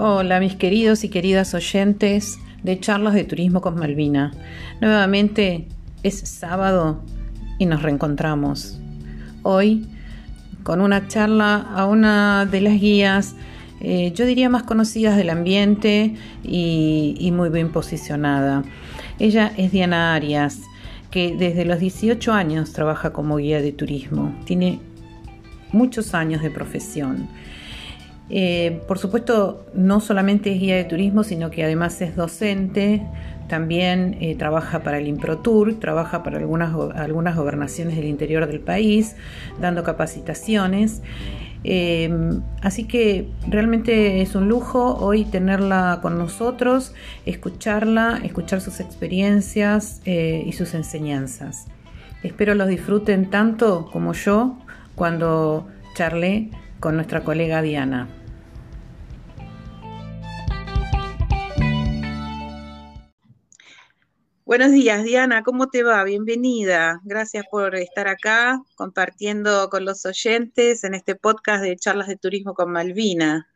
Hola mis queridos y queridas oyentes de charlas de turismo con Malvina. Nuevamente es sábado y nos reencontramos. Hoy con una charla a una de las guías, eh, yo diría más conocidas del ambiente y, y muy bien posicionada. Ella es Diana Arias, que desde los 18 años trabaja como guía de turismo. Tiene muchos años de profesión. Eh, por supuesto, no solamente es guía de turismo, sino que además es docente, también eh, trabaja para el ImproTour, trabaja para algunas, algunas gobernaciones del interior del país, dando capacitaciones. Eh, así que realmente es un lujo hoy tenerla con nosotros, escucharla, escuchar sus experiencias y sus enseñanzas. Espero los disfruten tanto como yo cuando charlé con nuestra colega Diana. Buenos días, Diana, ¿cómo te va? Bienvenida. Gracias por estar acá compartiendo con los oyentes en este podcast de charlas de turismo con Malvina.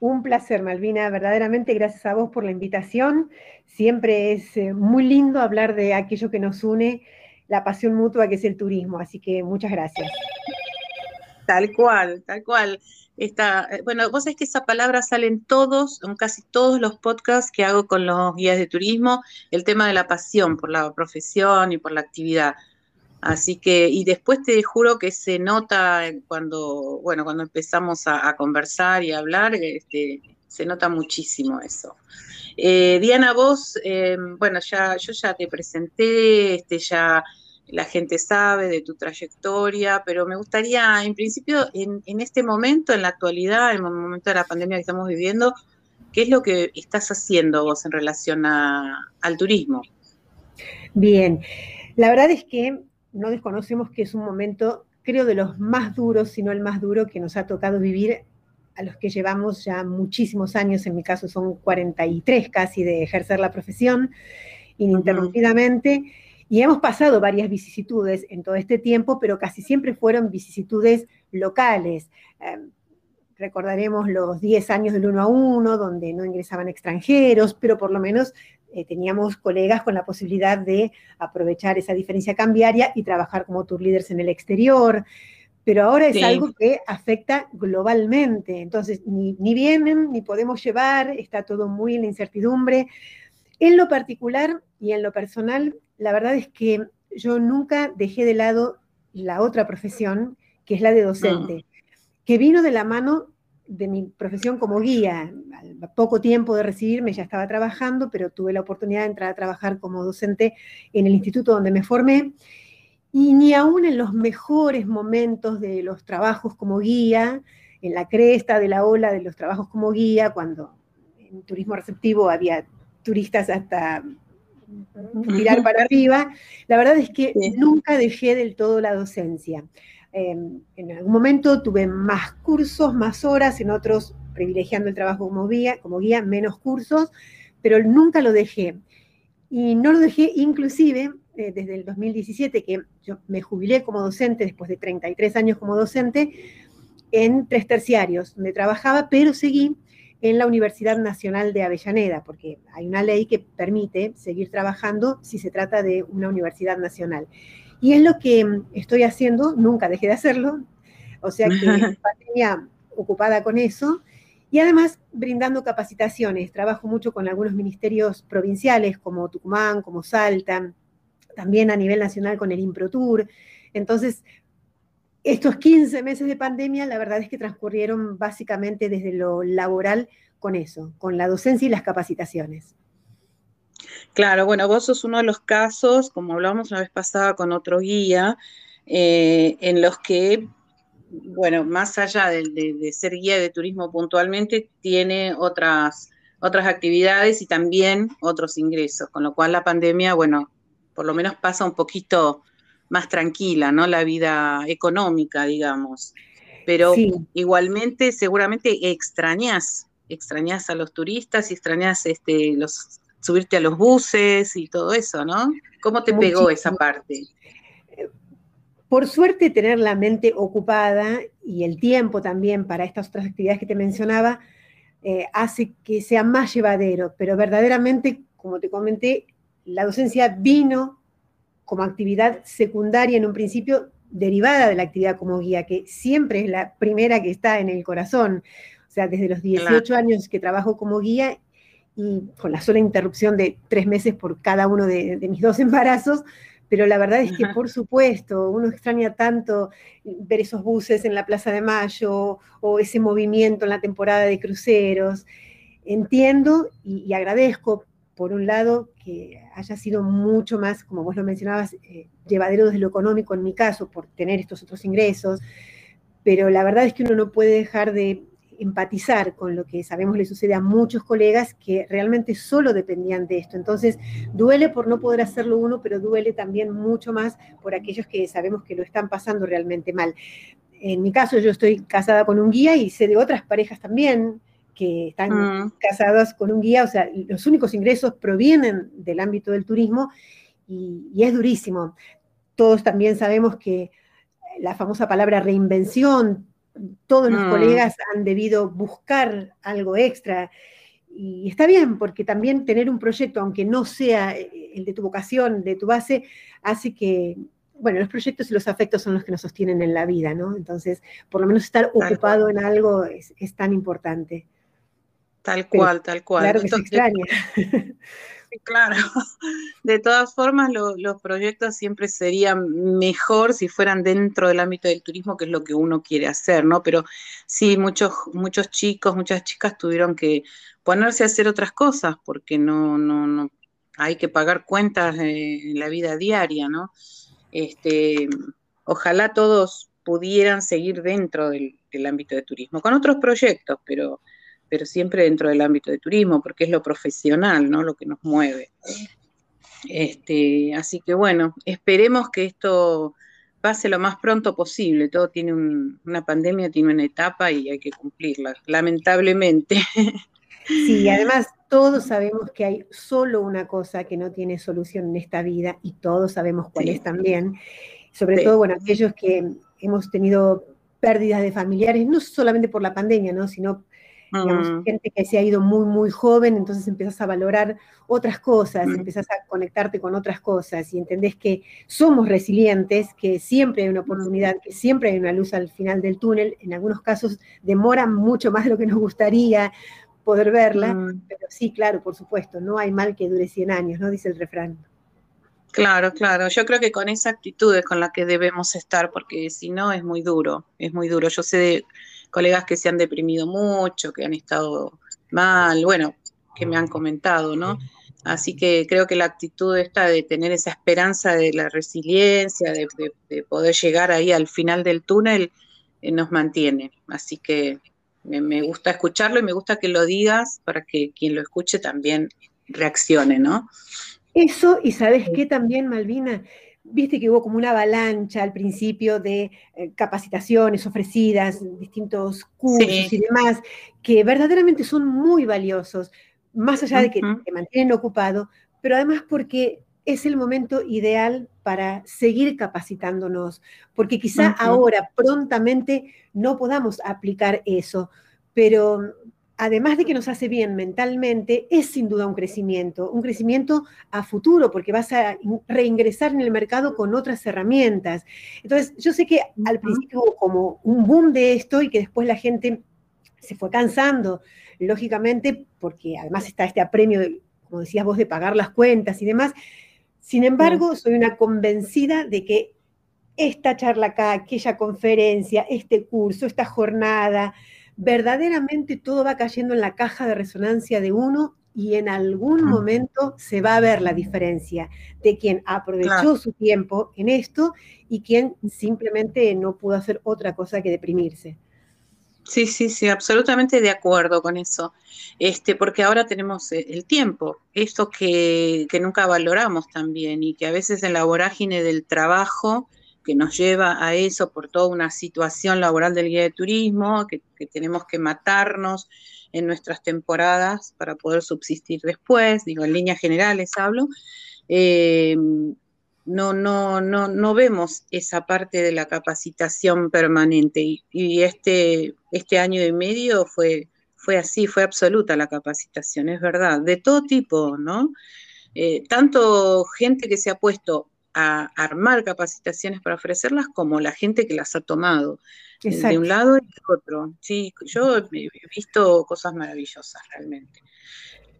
Un placer, Malvina, verdaderamente gracias a vos por la invitación. Siempre es eh, muy lindo hablar de aquello que nos une, la pasión mutua que es el turismo, así que muchas gracias. Tal cual, tal cual. Esta, bueno, vos sabés que esa palabra sale en todos, en casi todos los podcasts que hago con los guías de turismo, el tema de la pasión por la profesión y por la actividad. Así que, y después te juro que se nota cuando, bueno, cuando empezamos a, conversar y a hablar, este, se nota muchísimo eso. Eh, Diana, vos, eh, bueno, ya, yo ya te presenté, este, ya la gente sabe de tu trayectoria, pero me gustaría, en principio, en, este momento, en la actualidad, en el momento de la pandemia que estamos viviendo, ¿qué es lo que estás haciendo vos en relación al turismo? Bien, la verdad es que no desconocemos que es un momento, creo, de los más duros, si no el más duro que nos ha tocado vivir a los que llevamos ya muchísimos años, en mi caso son 43 casi de ejercer la profesión ininterrumpidamente. Y hemos pasado varias vicisitudes en todo este tiempo, pero casi siempre fueron vicisitudes locales. Em, recordaremos los 10 años del 1 a 1, donde no ingresaban extranjeros, pero por lo menos eh, teníamos colegas con la posibilidad de aprovechar esa diferencia cambiaria y trabajar como tour leaders en el exterior. Pero ahora es algo que afecta globalmente. Entonces, ni, ni vienen, ni podemos llevar, está todo muy en la incertidumbre. En lo particular y en lo personal, la verdad es que yo nunca dejé de lado la otra profesión, que es la de docente, que vino de la mano de mi profesión como guía. Al poco tiempo de recibirme ya estaba trabajando, pero tuve la oportunidad de entrar a trabajar como docente en el instituto donde me formé. Y ni aún en los mejores momentos de los trabajos como guía, en la cresta de la ola de los trabajos como guía, cuando en turismo receptivo había turistas hasta mirar para arriba. La verdad es que nunca dejé del todo la docencia. Em, en algún momento tuve más cursos, más horas, en otros privilegiando el trabajo como guía, como guía menos cursos, pero nunca lo dejé. Y no lo dejé inclusive eh, desde el 2017, que yo me jubilé como docente, después de 33 años como docente, en tres terciarios, donde trabajaba, pero seguí en la Universidad Nacional de Avellaneda, porque hay una ley que permite seguir trabajando si se trata de una universidad nacional. Y es lo que mm, estoy haciendo, nunca dejé de hacerlo, o sea que pandemia ocupada con eso, y además brindando capacitaciones. Trabajo mucho con algunos ministerios provinciales como Tucumán, como Salta, también a nivel nacional con el ImproTour. Entonces, estos 15 meses de pandemia, la verdad es que transcurrieron básicamente desde lo laboral con eso, con la docencia y las capacitaciones. Claro, bueno, vos sos uno de los casos, como hablábamos una vez pasada con otro guía, eh, en los que, bueno, más allá de, ser guía de turismo puntualmente, tiene otras, otras actividades y también otros ingresos, con lo cual la pandemia, bueno, por lo menos pasa un poquito más tranquila, ¿no? La vida económica, digamos. Pero igualmente, seguramente extrañas, extrañas a los turistas y extrañas este, los, subirte a los buses y todo eso, ¿no? ¿Cómo te pegó esa parte? Por suerte, tener la mente ocupada y el tiempo también para estas otras actividades que te mencionaba, eh, hace que sea más llevadero, pero verdaderamente, como te comenté, la docencia vino como actividad secundaria en un principio derivada de la actividad como guía, que siempre es la primera que está en el corazón. O sea, desde los 18 años que trabajo como guía y con la sola interrupción de tres meses por cada uno de, mis dos embarazos, pero la verdad es que, por supuesto, uno extraña tanto ver esos buses en la Plaza de Mayo o ese movimiento en la temporada de cruceros. Entiendo y, agradezco, por un lado, que haya sido mucho más, como vos lo mencionabas, eh, llevadero desde lo económico en mi caso, por tener estos otros ingresos, pero la verdad es que uno no puede dejar de empatizar con lo que sabemos le sucede a muchos colegas que realmente solo dependían de esto. Entonces, duele por no poder hacerlo uno, pero duele también mucho más por aquellos que sabemos que lo están pasando realmente mal. En mi caso, yo estoy casada con un guía y sé de otras parejas también que están mm. casadas con un guía, o sea, los únicos ingresos provienen del ámbito del turismo y, y es durísimo. Todos también sabemos que la famosa palabra reinvención todos los mm. colegas han debido buscar algo extra. Y está bien, porque también tener un proyecto, aunque no sea eh, el de tu vocación, de tu base, hace que, bueno, los proyectos y los afectos son los que nos sostienen en la vida, ¿no? Entonces, por lo menos estar ocupado en algo es, tan importante. Tal cual, tal cual. Claro que se extraña. claro. De todas formas, los proyectos siempre serían mejor si fueran dentro del ámbito del turismo, que es lo que uno quiere hacer, ¿no? Pero sí, muchos, muchos chicos, muchas chicas tuvieron que ponerse a hacer otras cosas porque no, no, no hay que pagar cuentas en la vida diaria, ¿no? Este, ojalá todos pudieran seguir dentro del, del ámbito de turismo, con otros proyectos, pero pero siempre dentro del ámbito de turismo, porque es lo profesional, ¿no? Lo que nos mueve. Este, así que bueno, esperemos que esto pase lo más pronto posible. Todo tiene una pandemia, tiene una etapa y hay que cumplirla, lamentablemente. Sí, además todos sabemos que hay solo una cosa que no tiene solución en esta vida y todos sabemos cuál es también. Sobre todo, bueno, aquellos que hemos tenido pérdidas de familiares, no solamente por la pandemia, ¿no? sino Mm. gente que se ha ido muy, muy joven, entonces empiezas a valorar otras cosas, mm. empiezas a conectarte con otras cosas y entendés que somos resilientes, que siempre hay una mm. oportunidad, que siempre hay una luz al final del túnel. En algunos casos demora mucho más de lo que nos gustaría poder verla, pero sí, claro, por supuesto, no hay mal que dure 100 años, ¿no? Dice el refrán. Claro, claro. Yo creo que con esa actitud es con la que debemos estar, porque si no es muy duro, es muy duro. Yo sé de colegas que se han deprimido mucho, que han estado mal, bueno, que me han comentado, ¿no? Así que creo que la actitud esta de tener esa esperanza de la resiliencia, de, poder llegar ahí al final del túnel, eh, nos mantiene. Así que me, gusta escucharlo y me gusta que lo digas para que quien lo escuche también reaccione, ¿no? Eso, y sabes qué también, Malvina, Viste que hubo como una avalancha al principio de eh, capacitaciones ofrecidas, distintos cursos y demás, que verdaderamente son muy valiosos, más allá de que te mantienen ocupado, pero además porque es el momento ideal para seguir capacitándonos, porque quizá ahora prontamente no podamos aplicar eso, pero además de que nos hace bien mentalmente, es sin duda un crecimiento, un crecimiento a futuro, porque vas a reingresar en el mercado con otras herramientas. Entonces, yo sé que al principio hubo como un boom de esto y que después la gente se fue cansando, lógicamente, porque además está este apremio, como decías vos, de pagar las cuentas y demás. Sin embargo, soy una convencida de que esta charla acá, aquella conferencia, este curso, esta jornada, verdaderamente todo va cayendo en la caja de resonancia de uno y en algún momento se va a ver la diferencia de quien aprovechó su tiempo en esto y quien simplemente no pudo hacer otra cosa que deprimirse. Sí, sí, sí, absolutamente de acuerdo con eso. Este, porque ahora tenemos eh, el tiempo, esto que, que nunca valoramos también y que a veces en la vorágine del trabajo que nos lleva a eso por toda una situación laboral del guía de turismo, que, tenemos que matarnos en nuestras temporadas para poder subsistir después, digo, en líneas generales hablo, eh, no, no, no, no vemos esa parte de la capacitación permanente y, este, este año y medio fue, fue así, fue absoluta la capacitación, es verdad, de todo tipo, ¿no? Eh, tanto gente que se ha puesto a armar capacitaciones para ofrecerlas como la gente que las ha tomado de un lado y del otro. Sí, yo he visto cosas maravillosas realmente.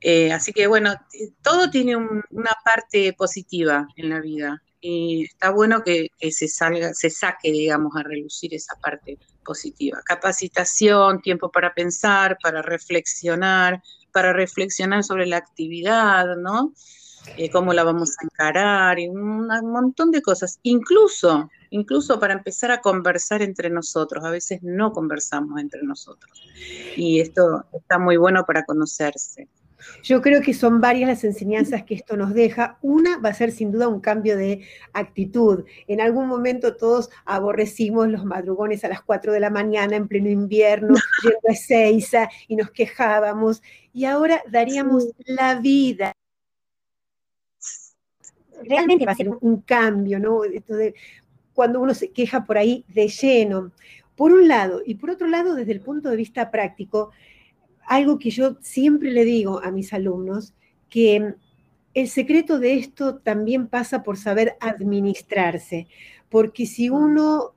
Eh, así que bueno, todo tiene una parte positiva en la vida y está bueno que, se salga, se saque, digamos, a relucir esa parte positiva. Capacitación, tiempo para pensar, para reflexionar, para reflexionar sobre la actividad, ¿no? Eh, cómo la vamos a encarar, y un, montón de cosas. Incluso, incluso para empezar a conversar entre nosotros. A veces no conversamos entre nosotros. Y esto está muy bueno para conocerse. Yo creo que son varias las enseñanzas que esto nos deja. Una va a ser sin duda un cambio de actitud. En algún momento todos aborrecimos los madrugones a las 4 de la mañana en pleno invierno, yendo a Seiza y nos quejábamos. Y ahora daríamos la vida realmente va a ser un, cambio, ¿no? cuando uno se queja por ahí de lleno, por un lado, y por otro lado, desde el punto de vista práctico, algo que yo siempre le digo a mis alumnos, que el secreto de esto también pasa por saber administrarse, porque si uno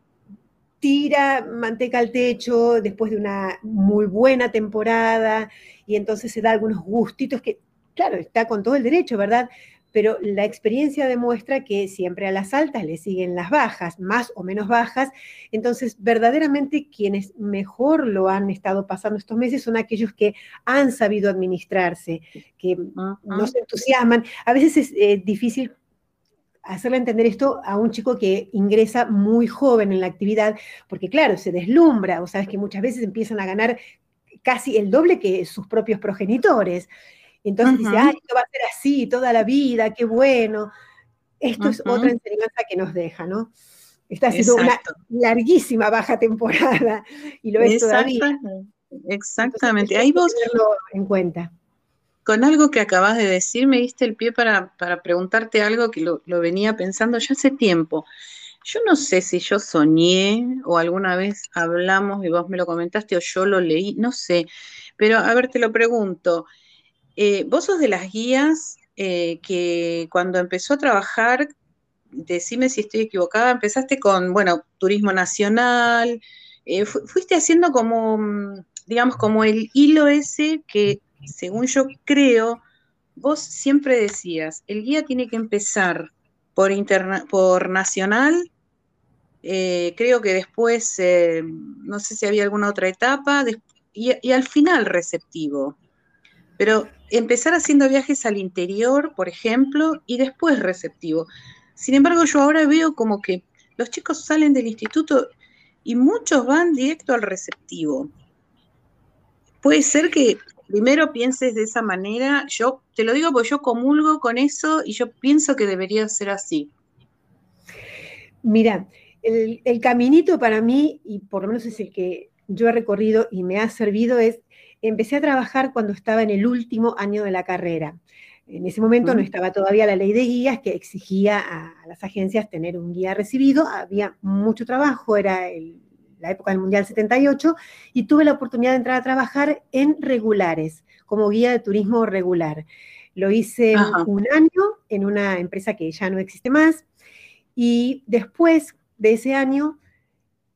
tira manteca al techo después de una muy buena temporada y entonces se da algunos gustitos que, claro, está con todo el derecho, ¿verdad? Pero la experiencia demuestra que siempre a las altas le siguen las bajas, más o menos bajas. Entonces, verdaderamente quienes mejor lo han estado pasando estos meses son aquellos que han sabido administrarse, que no se entusiasman. A veces es eh, difícil hacerle entender esto a un chico que ingresa muy joven en la actividad, porque claro, se deslumbra, o sabes que muchas veces empiezan a ganar casi el doble que sus propios progenitores. Entonces dice, ay, esto va a ser así toda la vida, qué bueno. Esto es otra enseñanza que nos deja, ¿no? Está siendo una larguísima baja temporada y lo es todavía. Exactamente. Ahí vos en cuenta. Con algo que acabas de decir, me diste el pie para, preguntarte algo que lo, lo, venía pensando ya hace tiempo. Yo no sé si yo soñé o alguna vez hablamos y vos me lo comentaste o yo lo leí, no sé. Pero a ver, te lo pregunto. Eh, vos sos de las guías eh, que cuando empezó a trabajar, decime si estoy equivocada, empezaste con, bueno, turismo nacional, eh, fuiste haciendo como, mm, digamos, como el hilo ese que, según yo creo, vos siempre decías, el guía tiene que empezar por, por nacional, creo que después, no sé si había alguna otra etapa, y al final receptivo. Pero empezar haciendo viajes al interior, por ejemplo, y después receptivo. Sin embargo, yo ahora veo como que los chicos salen del instituto y muchos van directo al receptivo. Puede ser que primero pienses de esa manera, yo te lo digo porque yo comulgo con eso y yo pienso que debería ser así. Mira, el, el caminito para mí, y por lo menos es el que yo he recorrido y me ha servido, es empecé a trabajar cuando estaba en el último año de la carrera. En ese momento no estaba todavía la ley de guías que exigía a, las agencias tener un guía recibido, había mucho trabajo, era la época del Mundial 78, y tuve la oportunidad de entrar a trabajar en regulares, como guía de turismo regular. Lo hice un año en una empresa que ya no existe más, y después de ese año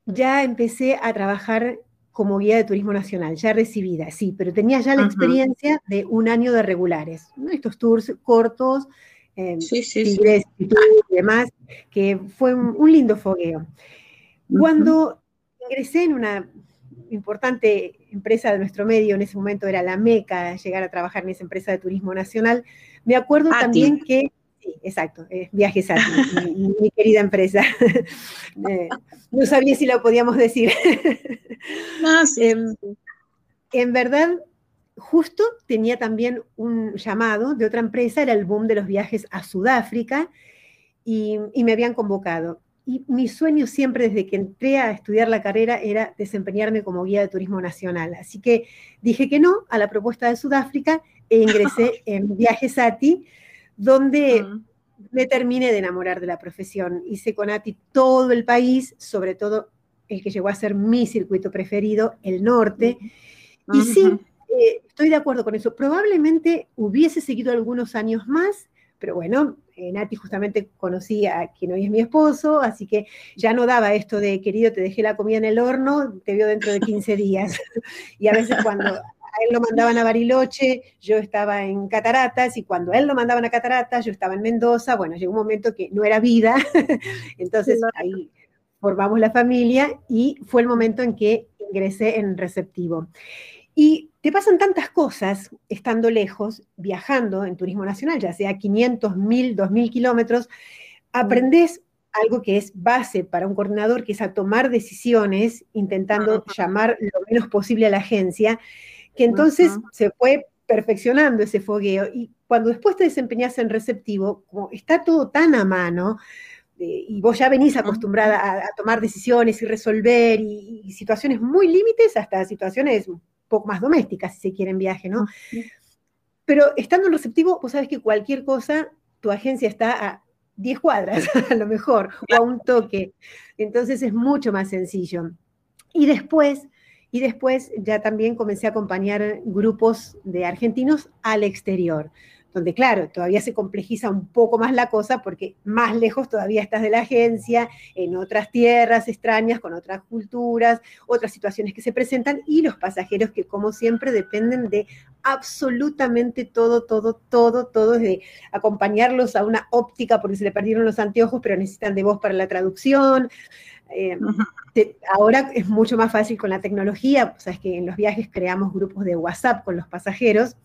ya empecé a trabajar como guía de turismo nacional, ya recibida, sí, pero tenía ya la experiencia de un año de regulares, estos tours cortos, eh, y demás, que fue un, lindo fogueo. Cuando ingresé en una importante empresa de nuestro medio, en ese momento era la meca, llegar a trabajar en esa empresa de turismo nacional, me acuerdo también que Sí, exacto, Viajes a mi, querida empresa. Eh, no sabía si lo podíamos decir. No, sí. Em, en verdad, justo tenía también un llamado de otra empresa, era el boom de los viajes a Sudáfrica, y, y me habían convocado. Y mi sueño siempre desde que entré a estudiar la carrera era desempeñarme como guía de turismo nacional. Así que dije que no a la propuesta de Sudáfrica e ingresé en Viajes ATI donde me terminé de enamorar de la profesión. Hice con ATI todo el país, sobre todo el que llegó a ser mi circuito preferido, el norte. Y sí, eh, estoy de acuerdo con eso. Probablemente hubiese seguido algunos años más, pero bueno, eh, Nati justamente conocí a quien hoy es mi esposo, así que ya no daba esto de, querido, te dejé la comida en el horno, te veo dentro de 15 días. y a veces cuando a él lo mandaban a Bariloche, yo estaba en Cataratas, y cuando a él lo mandaban a Cataratas, yo estaba en Mendoza, bueno, llegó un momento que no era vida, entonces ahí formamos la familia y fue el momento en que ingresé en receptivo. Y te pasan tantas cosas estando lejos, viajando en turismo nacional, ya sea 500, 1000, 2000 kilómetros, aprendes algo que es base para un coordinador, que es a tomar decisiones, intentando llamar lo menos posible a la agencia, que entonces se fue perfeccionando ese fogueo. Y cuando después te desempeñas en receptivo, como está todo tan a mano, y vos ya venís acostumbrada a, tomar decisiones y resolver y, situaciones muy límites hasta situaciones un poco más domésticas, si se quiere, en viaje, ¿no? Pero estando en receptivo, vos sabés que cualquier cosa, tu agencia está a 10 cuadras, a lo mejor, o a un toque. Entonces es mucho más sencillo. Y después, y después ya también comencé a acompañar grupos de argentinos al exterior donde claro, todavía se complejiza un poco más la cosa porque más lejos todavía estás de la agencia, en otras tierras extrañas, con otras culturas, otras situaciones que se presentan y los pasajeros que como siempre dependen de absolutamente todo, todo, todo, todo, de acompañarlos a una óptica porque se le perdieron los anteojos, pero necesitan de voz para la traducción. Eh, ahora es mucho más fácil con la tecnología, o sabes que en los viajes creamos grupos de WhatsApp con los pasajeros.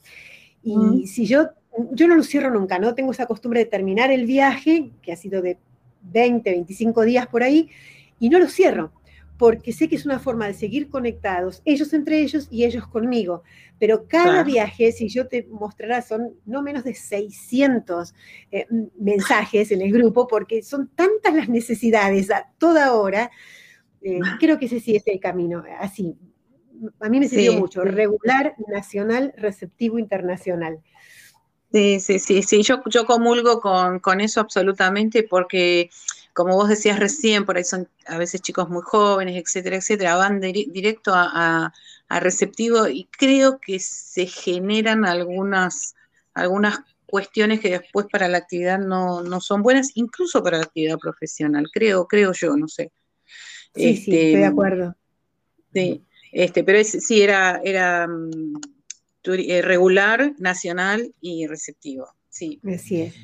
Y si yo yo no lo cierro nunca, ¿no? Tengo esa costumbre de terminar el viaje, que ha sido de 20, 25 días por ahí, y no lo cierro, porque sé que es una forma de seguir conectados, ellos entre ellos y ellos conmigo. Pero cada viaje, si yo te mostrará, son no menos de 600 eh, mensajes en el grupo, porque son tantas las necesidades a toda hora. Eh, creo que ese sí es el camino, así. A mí me sirvió mucho, regular, nacional, receptivo, internacional. Sí, sí, sí, sí, yo, yo comulgo con, eso absolutamente porque, como vos decías recién, por ahí son a veces chicos muy jóvenes, etcétera, etcétera, van directo a, receptivo y creo que se generan algunas, algunas cuestiones que después para la actividad no, son buenas, incluso para la actividad profesional, creo, creo yo, no sé. Sí, sí, estoy de este, acuerdo. Sí, este, pero sí, era, era mm, eh, regular, nacional y receptivo. Sí. Así es.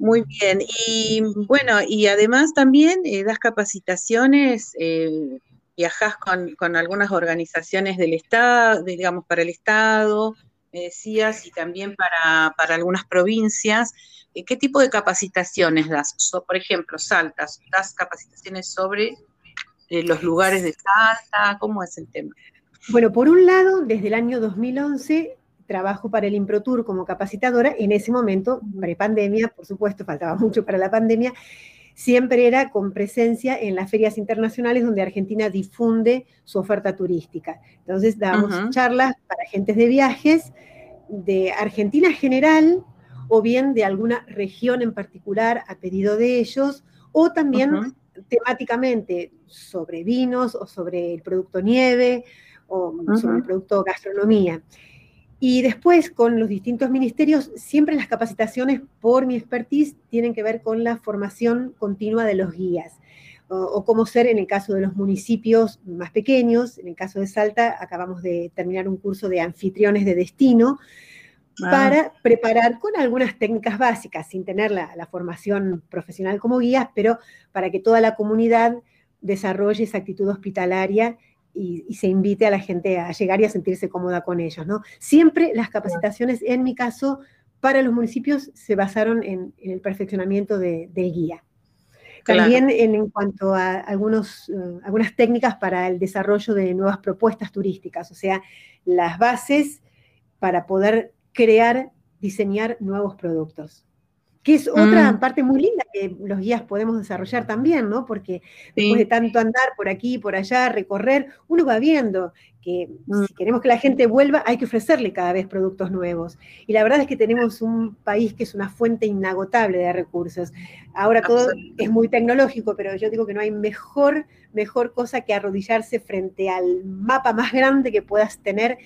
Muy bien. Y bueno, y además también eh, das capacitaciones, eh, viajas con, algunas organizaciones del Estado, digamos, para el Estado, me decías, y también para, algunas provincias. ¿Qué tipo de capacitaciones das? por ejemplo, Saltas, ¿das capacitaciones sobre los lugares de Salta? ¿Cómo es el tema? Bueno, por un lado, desde el año 2011 trabajo para el ImproTour como capacitadora. En ese momento, pre-pandemia, por supuesto, faltaba mucho para la pandemia, siempre era con presencia en las ferias internacionales donde Argentina difunde su oferta turística. Entonces, damos charlas para agentes de viajes de Argentina general o bien de alguna región en particular a pedido de ellos, o también temáticamente sobre vinos o sobre el producto nieve o sobre el producto gastronomía. Y después, con los distintos ministerios, siempre las capacitaciones, por mi expertise, tienen que ver con la formación continua de los guías. O, cómo ser en el caso de los municipios más pequeños. En el caso de Salta, acabamos de terminar un curso de anfitriones de destino ah. para preparar con algunas técnicas básicas, sin tener la, la formación profesional como guías, pero para que toda la comunidad desarrolle esa actitud hospitalaria y, se invite a la gente a llegar y a sentirse cómoda con ellos, ¿no? Siempre las capacitaciones, en mi caso, para los municipios se basaron en, el perfeccionamiento de, del guía. También en, cuanto a algunos, eh, algunas técnicas para el desarrollo de nuevas propuestas turísticas, o sea, las bases para poder crear, diseñar nuevos productos que es otra mm. parte muy linda que los guías podemos desarrollar también, ¿no? Porque después de tanto andar por aquí, y por allá, recorrer, uno va viendo que mm. si queremos que la gente vuelva, hay que ofrecerle cada vez productos nuevos. Y la verdad es que tenemos un país que es una fuente inagotable de recursos. Ahora todo es muy tecnológico, pero yo digo que no hay mejor, mejor cosa que arrodillarse frente al mapa más grande que puedas tener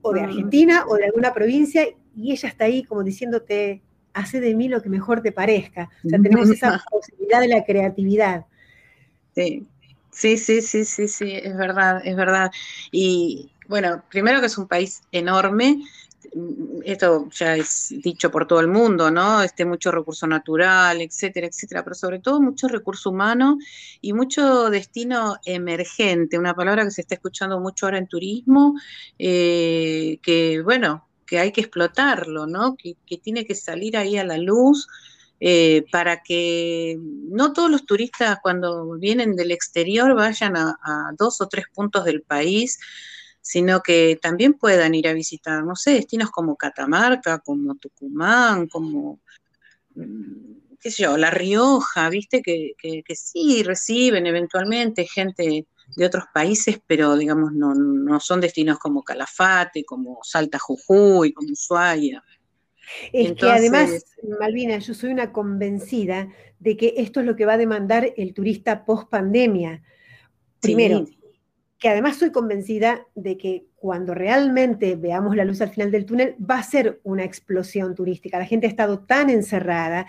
o de Argentina o de alguna provincia y ella está ahí como diciéndote, hace de mí lo que mejor te parezca. O sea, tenemos esa posibilidad de la creatividad. Sí, sí, sí, sí, sí, sí, es verdad, es verdad. Y bueno, primero que es un país enorme, esto ya es dicho por todo el mundo, ¿no? Este mucho recurso natural, etcétera, etcétera, pero sobre todo mucho recurso humano y mucho destino emergente, una palabra que se está escuchando mucho ahora en turismo, eh, que bueno, que hay que explotarlo, ¿no? Que, tiene que salir ahí a la luz. Eh, para que no todos los turistas cuando vienen del exterior vayan a dos o tres puntos del país sino que también puedan ir a visitar, no sé, destinos como Catamarca, como Tucumán, como, mm, qué sé yo, La Rioja, viste, que, sí reciben eventualmente gente de otros países, pero digamos no, son destinos como Calafate, como Salta Jujuy, como Ushuaia. Es que además, Malvina, yo soy una convencida de que esto es lo que va a demandar el turista post pandemia. Primero, que además soy convencida de que cuando realmente veamos la luz al final del túnel va a ser una explosión turística. La gente ha estado tan encerrada,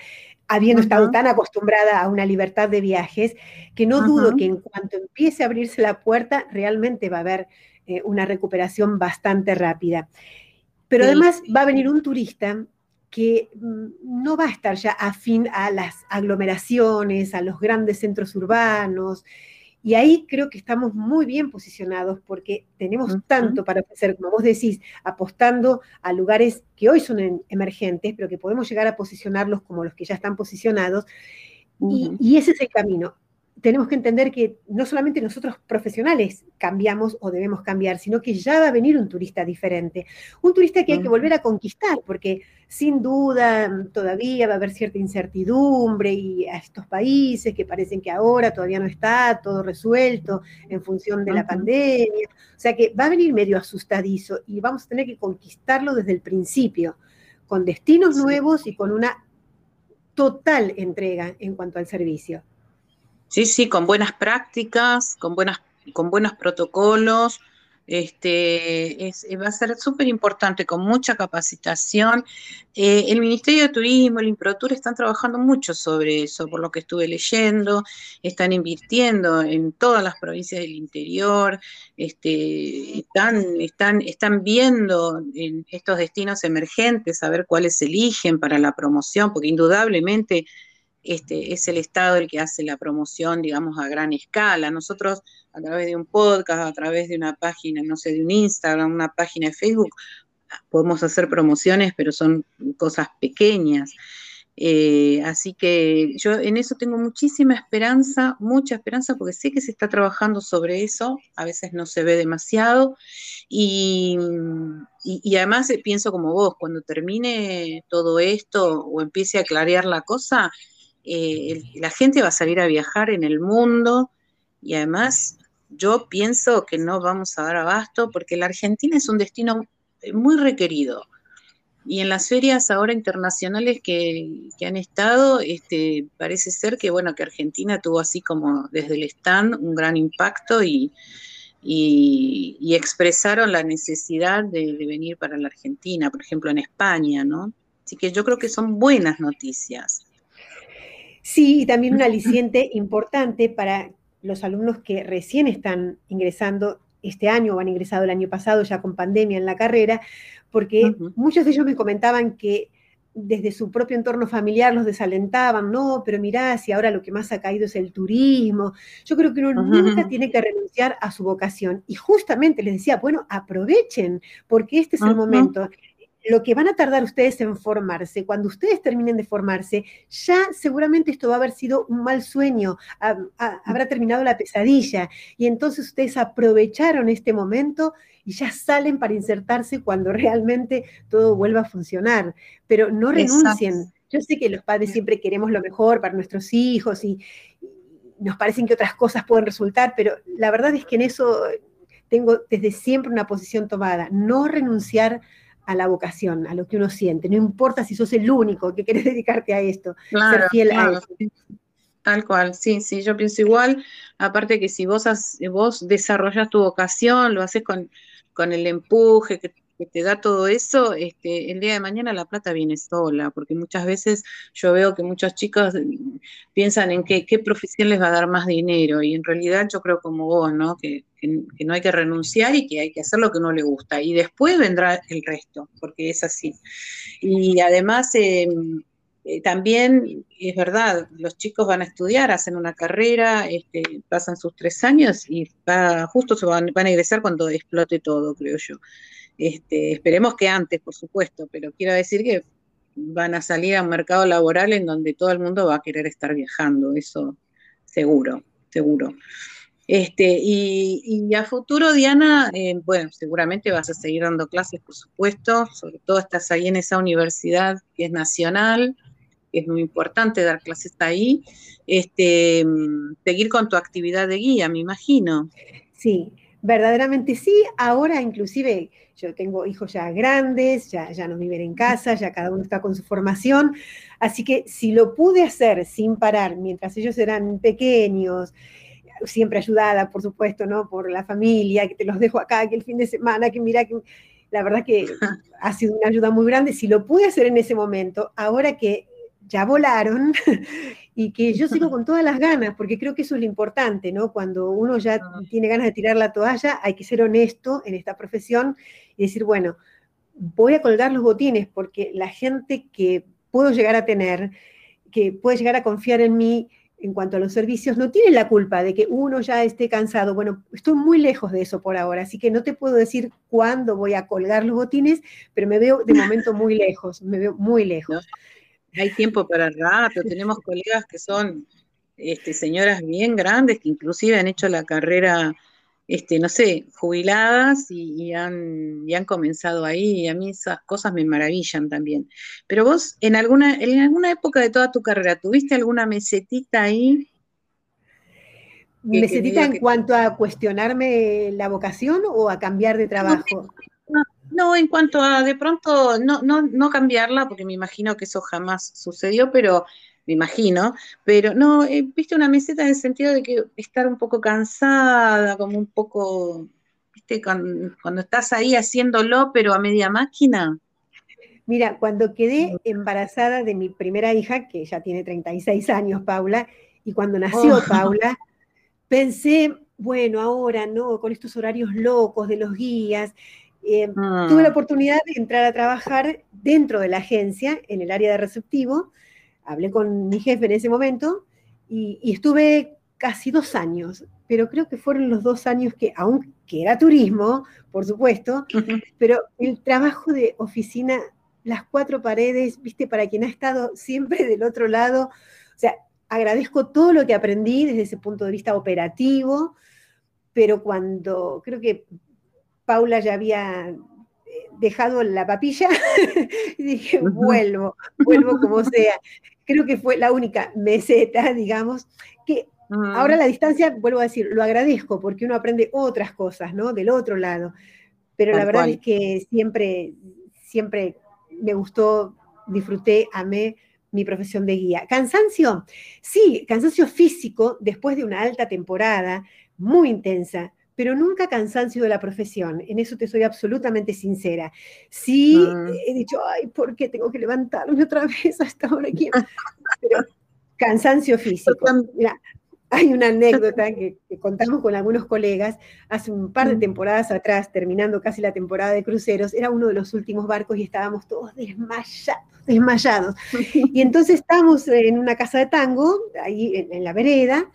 habiendo estado tan acostumbrada a una libertad de viajes, que no dudo que en cuanto empiece a abrirse la puerta, realmente va a haber eh, una recuperación bastante rápida. Pero además va a venir un turista que mm, no va a estar ya afín a las aglomeraciones, a los grandes centros urbanos, y ahí creo que estamos muy bien posicionados porque tenemos tanto para ofrecer, como vos decís, apostando a lugares que hoy son emergentes, pero que podemos llegar a posicionarlos como los que ya están posicionados. y, ese es el camino tenemos que entender que no solamente nosotros profesionales cambiamos o debemos cambiar, sino que ya va a venir un turista diferente. Un turista que hay que volver a conquistar, porque sin duda todavía va a haber cierta incertidumbre y a estos países que parecen que ahora todavía no está todo resuelto en función de la pandemia. O sea que va a venir medio asustadizo y vamos a tener que conquistarlo desde el principio, con destinos nuevos y con una total entrega en cuanto al servicio. Sí, sí, con buenas prácticas, con, buenas, con buenos protocolos. Este, es, va a ser súper importante, con mucha capacitación. Eh, el Ministerio de Turismo, el Improtur están trabajando mucho sobre eso, por lo que estuve leyendo, están invirtiendo en todas las provincias del interior, este, están, están, están viendo en estos destinos emergentes, a ver cuáles eligen para la promoción, porque indudablemente este, es el Estado el que hace la promoción, digamos, a gran escala. Nosotros, a través de un podcast, a través de una página, no sé, de un Instagram, una página de Facebook, podemos hacer promociones, pero son cosas pequeñas. Eh, así que yo en eso tengo muchísima esperanza, mucha esperanza, porque sé que se está trabajando sobre eso, a veces no se ve demasiado, y, y además pienso como vos, cuando termine todo esto o empiece a clarear la cosa, eh, la gente va a salir a viajar en el mundo y además yo pienso que no vamos a dar abasto porque la Argentina es un destino muy requerido. Y en las ferias ahora internacionales que, han estado, este, parece ser que bueno, que Argentina tuvo así como desde el stand un gran impacto y, expresaron la necesidad de, de, venir para la Argentina, por ejemplo en España, ¿no? Así que yo creo que son buenas noticias. Sí, y también un aliciente importante para los alumnos que recién están ingresando este año o han ingresado el año pasado ya con pandemia en la carrera, porque muchos de ellos me comentaban que desde su propio entorno familiar los desalentaban, no, pero mirá, si ahora lo que más ha caído es el turismo. Yo creo que uno nunca tiene que renunciar a su vocación. Y justamente les decía, bueno, aprovechen, porque este es el momento lo que van a tardar ustedes en formarse, cuando ustedes terminen de formarse, ya seguramente esto va a haber sido un mal sueño, habrá terminado la pesadilla y entonces ustedes aprovecharon este momento y ya salen para insertarse cuando realmente todo vuelva a funcionar, pero no renuncien. Yo sé que los padres siempre queremos lo mejor para nuestros hijos y, nos parecen que otras cosas pueden resultar, pero la verdad es que en eso tengo desde siempre una posición tomada, no renunciar a la vocación, a lo que uno siente. No importa si sos el único que querés dedicarte a esto, ser fiel a eso. Tal cual, sí, sí, yo pienso igual. Aparte que si vos, vos desarrollas tu vocación, lo haces con, con el empuje, que que te da todo eso, este, el día de mañana la plata viene sola, porque muchas veces yo veo que muchos chicos piensan en qué, profesión les va a dar más dinero, y en realidad yo creo como vos, ¿no? Que, no hay que renunciar y que hay que hacer lo que uno le gusta, y después vendrá el resto, porque es así. Y además... Em, eh, también es verdad, los chicos van a estudiar, hacen una carrera, este, pasan sus tres años y justo se van, a ingresar cuando explote todo, creo yo. Este, esperemos que antes, por supuesto, pero quiero decir que van a salir a un mercado laboral en donde todo el mundo va a querer estar viajando, eso seguro, seguro. Este, y, a futuro, Diana, eh, bueno, seguramente vas a seguir dando clases, por supuesto, sobre todo estás ahí en esa universidad que es nacional, es muy importante dar clases ahí, este, seguir con tu actividad de guía, me imagino. Sí, verdaderamente sí. Ahora inclusive yo tengo hijos ya grandes, ya, ya no viven en casa, ya cada uno está con su formación. Así que si lo pude hacer sin parar mientras ellos eran pequeños, siempre ayudada, por supuesto, ¿no? Por la familia, que te los dejo acá, que el fin de semana, que mira que... La verdad que ha sido una ayuda muy grande. Si lo pude hacer en ese momento, ahora que ya volaron y que yo sigo con todas las ganas, porque creo que eso es lo importante, ¿no? Cuando uno ya ah. tiene ganas de tirar la toalla, hay que ser honesto en esta profesión y decir, bueno, voy a colgar los botines porque la gente que puedo llegar a tener, que puede llegar a confiar en mí en cuanto a los servicios, no tiene la culpa de que uno ya esté cansado. Bueno, estoy muy lejos de eso por ahora, así que no te puedo decir cuándo voy a colgar los botines, pero me veo de momento muy lejos, me veo muy lejos hay tiempo para rato, tenemos colegas que son este, señoras bien grandes que inclusive han hecho la carrera, este, no sé, jubiladas y, han, han comenzado ahí, y a mí esas cosas me maravillan también. Pero vos, en alguna, en alguna época de toda tu carrera, ¿tuviste alguna mesetita ahí? ¿Mesetita en cuanto a cuestionarme la vocación o a cambiar de trabajo? No, en cuanto a de pronto no, no, no cambiarla, porque me imagino que eso jamás sucedió, pero me imagino, pero no, eh, viste una meseta en el sentido de que estar un poco cansada, como un poco, viste, cuando, cuando estás ahí haciéndolo, pero a media máquina. Mira, cuando quedé embarazada de mi primera hija, que ya tiene 36 años, Paula, y cuando nació oh. Paula, pensé, bueno, ahora no, con estos horarios locos de los guías, eh, tuve la ah. oportunidad de entrar a trabajar dentro de la agencia, en el área de receptivo. Hablé con mi jefe en ese momento y, estuve casi dos años, pero creo que fueron los dos años que, aunque era turismo, por supuesto, pero el trabajo de oficina, las cuatro paredes, viste, para quien ha estado siempre del otro lado, o sea, agradezco todo lo que aprendí desde ese punto de vista operativo, pero cuando creo que Paula ya había eh, dejado la papilla y dije, vuelvo, vuelvo como sea. Creo que fue la única meseta, digamos, que ahora a la distancia, vuelvo a decir, lo agradezco porque uno aprende otras cosas, ¿no? Del otro lado. Pero la verdad es que siempre, siempre me gustó, disfruté, amé mi profesión de guía. Cansancio, sí, cansancio físico después de una alta temporada muy intensa, pero nunca cansancio de la profesión. En eso te soy absolutamente sincera. Sí, ah. he dicho, ay, ¿por qué tengo que levantarme otra vez hasta ahora aquí? Pero cansancio físico. Mira, hay una anécdota que, contamos con algunos colegas hace un par de mm. temporadas atrás, terminando casi la temporada de cruceros, era uno de los últimos barcos y estábamos todos desmayados, desmayados. Y entonces estábamos en una casa de tango, ahí en la vereda,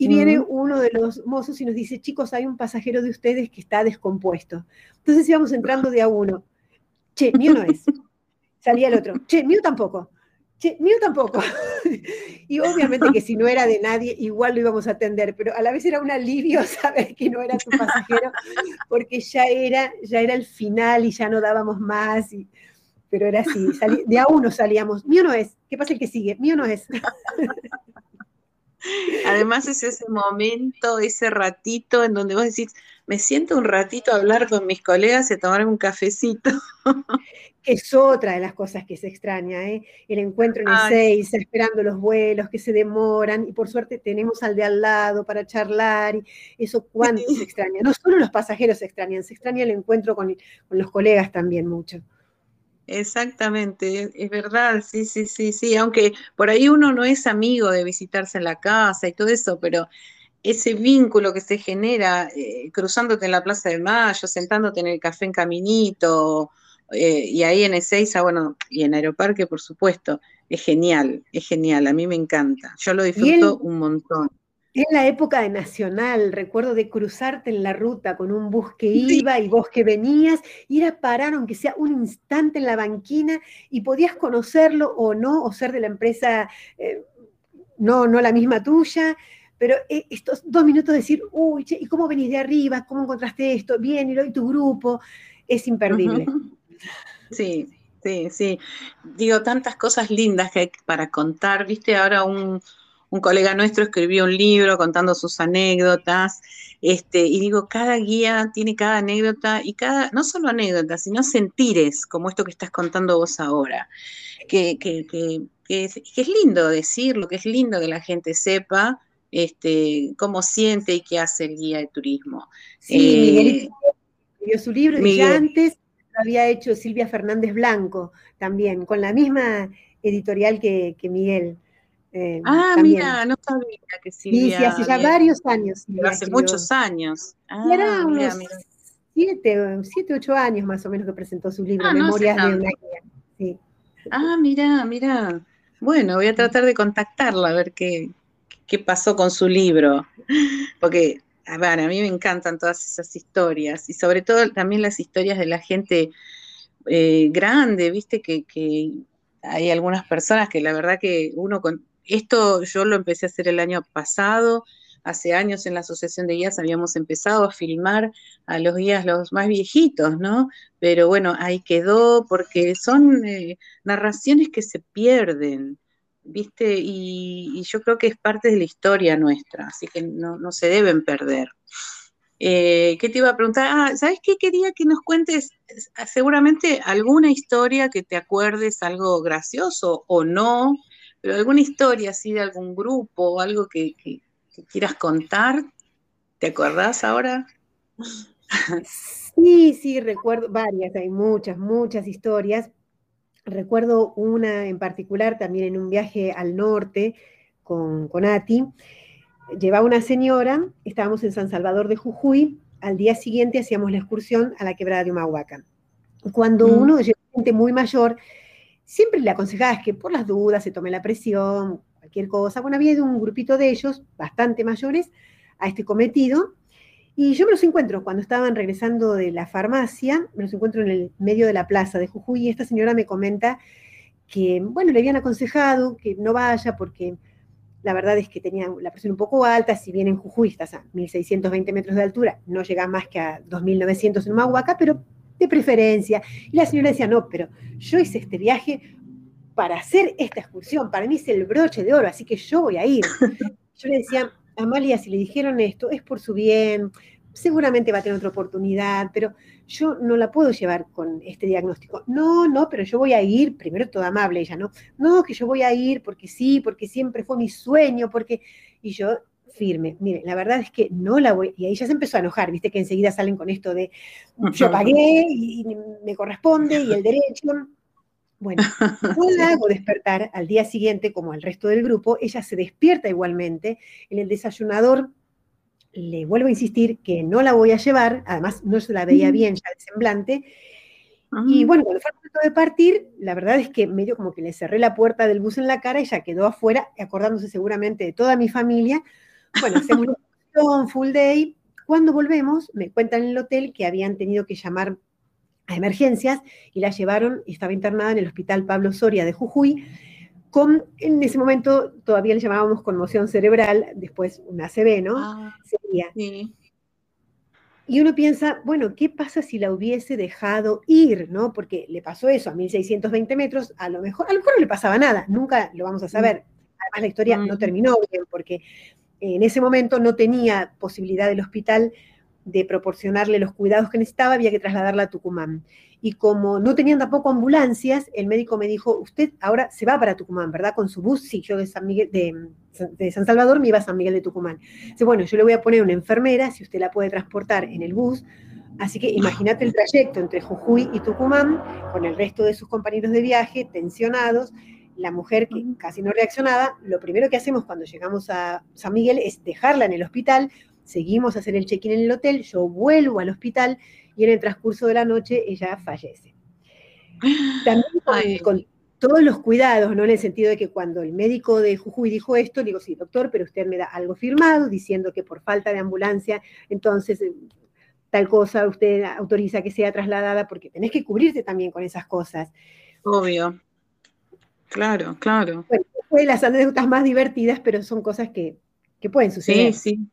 y viene uno de los mozos y nos dice, chicos, hay un pasajero de ustedes que está descompuesto. Entonces íbamos entrando de a uno. Che, mío no es. Salía el otro. Che, mío tampoco. Che, mío tampoco. y obviamente que si no era de nadie, igual lo íbamos a atender, pero a la vez era un alivio saber que no era tu pasajero, porque ya era, ya era el final y ya no dábamos más. pero era así, de a uno salíamos. Mío no es. ¿Qué pasa el que sigue? Mío no es. Además es ese momento, ese ratito en donde vos decís, me siento un ratito a hablar con mis colegas y a tomar un cafecito. Que es otra de las cosas que se extraña, ¿eh? el encuentro en el 6, esperando los vuelos que se demoran, y por suerte tenemos al de al lado para charlar, y eso cuánto se extraña. No solo los pasajeros se extrañan, se extraña el encuentro con, con los colegas también mucho. Exactamente, es verdad, sí, sí, sí, sí, aunque por ahí uno no es amigo de visitarse en la casa y todo eso, pero ese vínculo que se genera eh, cruzándote en la Plaza de Mayo, sentándote en el café en Caminito, eh, y ahí en Ezeiza, bueno, y en Aeroparque, por supuesto, es genial, es genial, a mí me encanta, yo lo disfruto un montón. En la época de Nacional, recuerdo de cruzarte en la ruta con un bus que iba y vos que venías, ir a parar, aunque sea un instante en la banquina, y podías conocerlo o no, o ser de la empresa, eh, no, no la misma tuya, pero eh, estos dos minutos de decir, uy, ¿y cómo venís de arriba? ¿Cómo encontraste esto? Bien, y hoy tu grupo, es imperdible. Sí, sí, sí. Digo, tantas cosas lindas que hay para contar, viste, ahora un un colega nuestro escribió un libro contando sus anécdotas, este, y digo, cada guía tiene cada anécdota y cada, no solo anécdotas, sino sentires, como esto que estás contando vos ahora, que, que, que, es, lindo decirlo, que es lindo que la gente sepa este, cómo siente y qué hace el guía de turismo. Sí, Miguel eh, escribió su libro y ya antes lo había hecho Silvia Fernández Blanco también, con la misma editorial que, que Miguel. Eh, ah, mira, no sabía que Silvia. Sí, sí, hace ya varios años. hace muchos años. Ah, era unos siete, siete, ocho años más o menos que presentó su libro, ah, Memorias de una sí. Ah, mira, mira. Bueno, voy a tratar de contactarla a ver qué, qué pasó con su libro. Porque, a ver, a mí me encantan todas esas historias y sobre todo también las historias de la gente eh, grande, viste, que, que hay algunas personas que la verdad que uno con, esto yo lo empecé a hacer el año pasado. Hace años en la Asociación de Guías habíamos empezado a filmar a los guías los más viejitos, ¿no? Pero bueno, ahí quedó porque son eh, narraciones que se pierden, ¿viste? Y, yo creo que es parte de la historia nuestra, así que no, se deben perder. Eh, ¿Qué te iba a preguntar? Ah, ¿sabes qué? Quería que nos cuentes seguramente alguna historia que te acuerdes, algo gracioso o no, pero alguna historia así de algún grupo o algo que, quieras contar, ¿te acordás ahora? Sí, sí, recuerdo varias, hay muchas, muchas historias. Recuerdo una en particular también en un viaje al norte con, con Ati. Llevaba una señora, estábamos en San Salvador de Jujuy, al día siguiente hacíamos la excursión a la quebrada de Humahuaca. Cuando mm. uno gente muy mayor, siempre le aconsejaba que por las dudas se tome la presión, cualquier cosa. Bueno, había ido un grupito de ellos, bastante mayores, a este cometido. Y yo me los encuentro cuando estaban regresando de la farmacia, me los encuentro en el medio de la plaza de Jujuy y esta señora me comenta que, bueno, le habían aconsejado que no vaya porque la verdad es que tenía la presión un poco alta, si bien en Jujuy estás a 1620 metros de altura, no llega más que a 2900 en Humahuaca, pero de preferencia. Y la señora decía, no, pero yo hice este viaje para hacer esta excursión, para mí es el broche de oro, así que yo voy a ir. Yo le decía, Amalia, si le dijeron esto, es por su bien, seguramente va a tener otra oportunidad, pero yo no la puedo llevar con este diagnóstico. No, no, pero yo voy a ir, primero toda amable ella, ¿no? No, que yo voy a ir porque sí, porque siempre fue mi sueño, porque... Y yo firme. Mire, la verdad es que no la voy, y ahí ya se empezó a enojar, viste que enseguida salen con esto de yo pagué y, me corresponde y el derecho. Bueno, no la hago despertar al día siguiente como al resto del grupo, ella se despierta igualmente, en el desayunador le vuelvo a insistir que no la voy a llevar, además no se la veía bien ya el semblante, y ah. bueno, cuando fue el momento de partir, la verdad es que medio como que le cerré la puerta del bus en la cara, ella quedó afuera, acordándose seguramente de toda mi familia, bueno, hacemos un full day. Cuando volvemos, me cuentan en el hotel que habían tenido que llamar a emergencias y la llevaron y estaba internada en el hospital Pablo Soria de Jujuy con, en ese momento todavía le llamábamos conmoción cerebral, después una ACV, ¿no? Ah, sí. Y uno piensa, bueno, ¿qué pasa si la hubiese dejado ir, ¿no? Porque le pasó eso a 1620 metros, a lo mejor, a lo mejor no le pasaba nada, nunca lo vamos a saber. Además, la historia no terminó bien porque en ese momento no tenía posibilidad del hospital de proporcionarle los cuidados que necesitaba, había que trasladarla a Tucumán. Y como no tenían tampoco ambulancias, el médico me dijo, usted ahora se va para Tucumán, ¿verdad? Con su bus, sí, yo de San, Miguel, de, San Salvador me iba a San Miguel de Tucumán. Dice, bueno, yo le voy a poner una enfermera, si usted la puede transportar en el bus. Así que imagínate el trayecto entre Jujuy y Tucumán, con el resto de sus compañeros de viaje, tensionados, la mujer que casi no reaccionaba, lo primero que hacemos cuando llegamos a San Miguel es dejarla en el hospital, seguimos a hacer el check-in en el hotel, yo vuelvo al hospital y en el transcurso de la noche ella fallece. También con, todos los cuidados, ¿no? En el sentido de que cuando el médico de Jujuy dijo esto, digo, sí, doctor, pero usted me da algo firmado diciendo que por falta de ambulancia, entonces eh, tal cosa usted autoriza que sea trasladada, porque tenés que cubrirte también con esas cosas. Obvio. Claro, claro. Bueno, fue las anécdotas más divertidas, pero son cosas que, que pueden suceder. Sí, sí.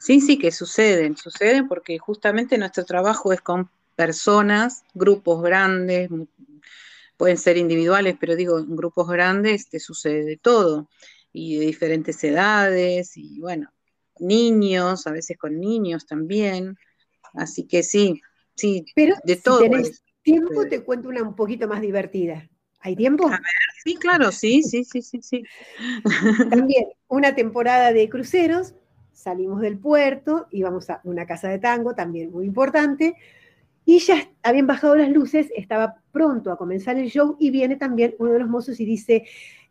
Sí, sí, que suceden, suceden porque justamente nuestro trabajo es con personas, grupos grandes, pueden ser individuales, pero digo, en grupos grandes te sucede de todo, y de diferentes edades, y bueno, niños, a veces con niños también, así que sí, sí, pero de si todo. Tenés tiempo, te cuento una un poquito más divertida. ¿Hay tiempo? A ver, sí, claro, sí, sí, sí, sí, sí. También una temporada de cruceros, salimos del puerto, íbamos a una casa de tango, también muy importante, y ya habían bajado las luces, estaba pronto a comenzar el show y viene también uno de los mozos y dice,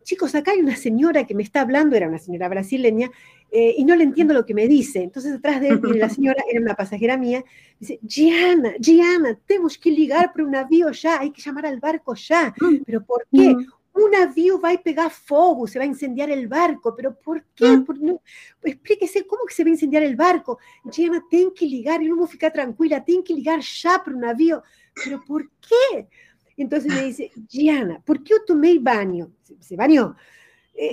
chicos, acá hay una señora que me está hablando, era una señora brasileña, eh, y no le entiendo lo que me dice. Entonces atrás de él viene la señora, era una pasajera mía, dice, Gianna, Gianna, tenemos que ligar para un avión ya, hay que llamar al barco ya. Mm. ¿Pero por qué? Mm un avión va a pegar fuego, se va a incendiar el barco, pero ¿por qué? Mm. Por, no, explíquese cómo que se va a incendiar el barco. Gianna, ten que ligar, y no me ficar tranquila, ten que ligar ya para un avión. Pero ¿por qué? Entonces me dice, Gianna, ¿por qué yo tomé baño? Se, bañó. Eh,